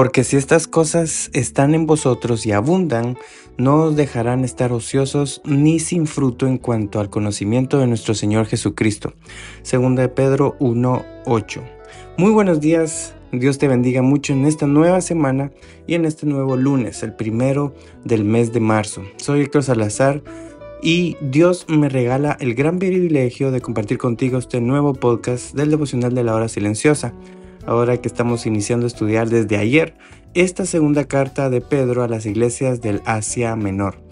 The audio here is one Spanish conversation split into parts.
Porque si estas cosas están en vosotros y abundan, no os dejarán estar ociosos ni sin fruto en cuanto al conocimiento de nuestro Señor Jesucristo. Segunda de Pedro 1:8. Muy buenos días. Dios te bendiga mucho en esta nueva semana y en este nuevo lunes, el primero del mes de marzo. Soy Héctor Salazar y Dios me regala el gran privilegio de compartir contigo este nuevo podcast del devocional de la hora silenciosa ahora que estamos iniciando a estudiar desde ayer esta segunda carta de Pedro a las iglesias del Asia Menor.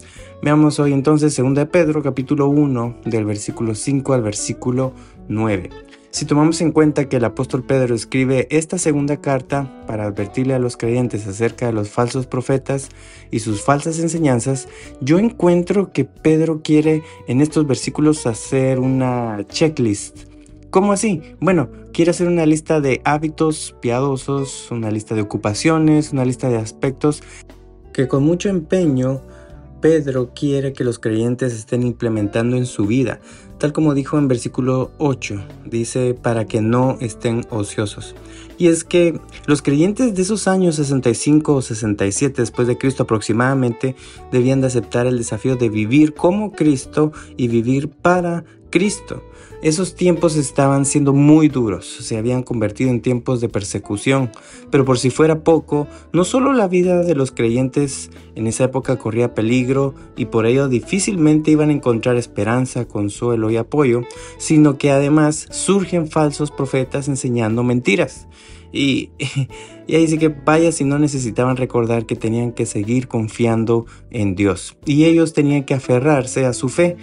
Veamos hoy entonces 2 de Pedro capítulo 1 del versículo 5 al versículo 9. Si tomamos en cuenta que el apóstol Pedro escribe esta segunda carta para advertirle a los creyentes acerca de los falsos profetas y sus falsas enseñanzas, yo encuentro que Pedro quiere en estos versículos hacer una checklist ¿Cómo así? Bueno, quiere hacer una lista de hábitos piadosos, una lista de ocupaciones, una lista de aspectos que con mucho empeño Pedro quiere que los creyentes estén implementando en su vida, tal como dijo en versículo 8, dice para que no estén ociosos. Y es que los creyentes de esos años 65 o 67 después de Cristo aproximadamente debían de aceptar el desafío de vivir como Cristo y vivir para Cristo. Esos tiempos estaban siendo muy duros, se habían convertido en tiempos de persecución, pero por si fuera poco, no solo la vida de los creyentes en esa época corría peligro y por ello difícilmente iban a encontrar esperanza, consuelo y apoyo, sino que además surgen falsos profetas enseñando mentiras. Y, y, ahí sí que vaya si no necesitaban recordar que tenían que seguir confiando en Dios. Y ellos tenían que aferrarse a su fe,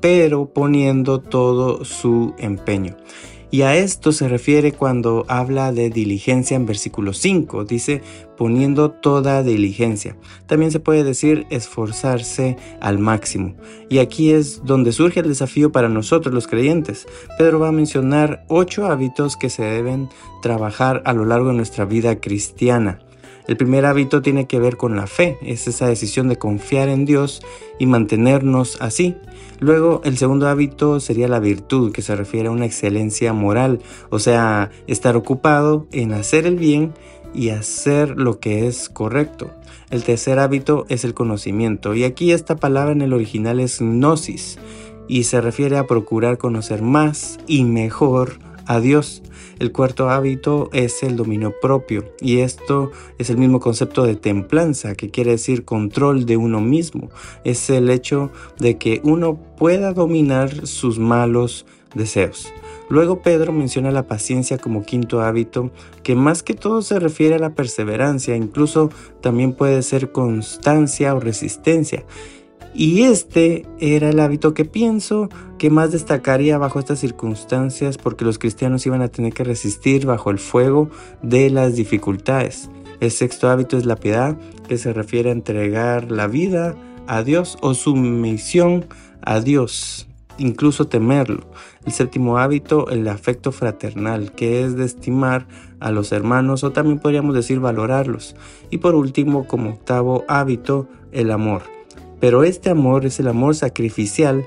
pero poniendo todo su empeño. Y a esto se refiere cuando habla de diligencia en versículo 5. Dice poniendo toda diligencia. También se puede decir esforzarse al máximo. Y aquí es donde surge el desafío para nosotros los creyentes. Pedro va a mencionar ocho hábitos que se deben trabajar a lo largo de nuestra vida cristiana. El primer hábito tiene que ver con la fe, es esa decisión de confiar en Dios y mantenernos así. Luego, el segundo hábito sería la virtud, que se refiere a una excelencia moral, o sea, estar ocupado en hacer el bien y hacer lo que es correcto. El tercer hábito es el conocimiento, y aquí esta palabra en el original es gnosis, y se refiere a procurar conocer más y mejor a Dios. El cuarto hábito es el dominio propio y esto es el mismo concepto de templanza, que quiere decir control de uno mismo. Es el hecho de que uno pueda dominar sus malos deseos. Luego Pedro menciona la paciencia como quinto hábito, que más que todo se refiere a la perseverancia, incluso también puede ser constancia o resistencia. Y este era el hábito que pienso que más destacaría bajo estas circunstancias porque los cristianos iban a tener que resistir bajo el fuego de las dificultades. El sexto hábito es la piedad, que se refiere a entregar la vida a Dios o sumisión a Dios, incluso temerlo. El séptimo hábito, el afecto fraternal, que es de estimar a los hermanos o también podríamos decir valorarlos. Y por último, como octavo hábito, el amor pero este amor es el amor sacrificial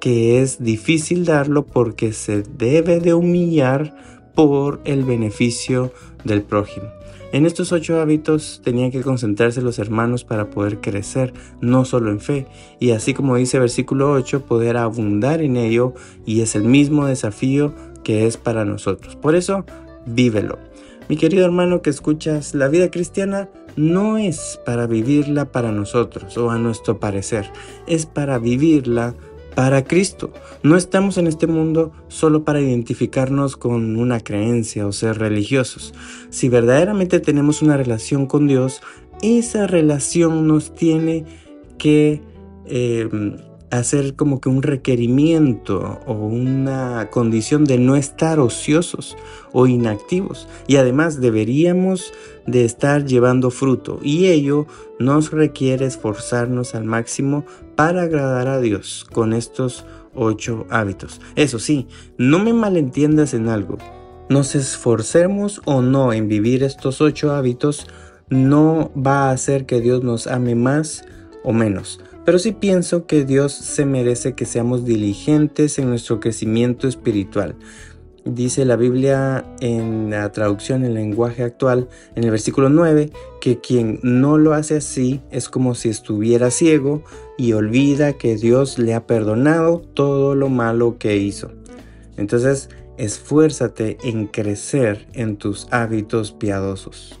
que es difícil darlo porque se debe de humillar por el beneficio del prójimo. En estos ocho hábitos tenían que concentrarse los hermanos para poder crecer, no solo en fe, y así como dice versículo 8, poder abundar en ello, y es el mismo desafío que es para nosotros. Por eso, vívelo. Mi querido hermano que escuchas, la vida cristiana no es para vivirla para nosotros o a nuestro parecer, es para vivirla para Cristo. No estamos en este mundo solo para identificarnos con una creencia o ser religiosos. Si verdaderamente tenemos una relación con Dios, esa relación nos tiene que eh, hacer como que un requerimiento o una condición de no estar ociosos o inactivos. Y además deberíamos de estar llevando fruto y ello nos requiere esforzarnos al máximo para agradar a Dios con estos ocho hábitos. Eso sí, no me malentiendas en algo. Nos esforcemos o no en vivir estos ocho hábitos no va a hacer que Dios nos ame más o menos pero sí pienso que Dios se merece que seamos diligentes en nuestro crecimiento espiritual. Dice la Biblia en la traducción en lenguaje actual, en el versículo 9, que quien no lo hace así es como si estuviera ciego y olvida que Dios le ha perdonado todo lo malo que hizo. Entonces, esfuérzate en crecer en tus hábitos piadosos.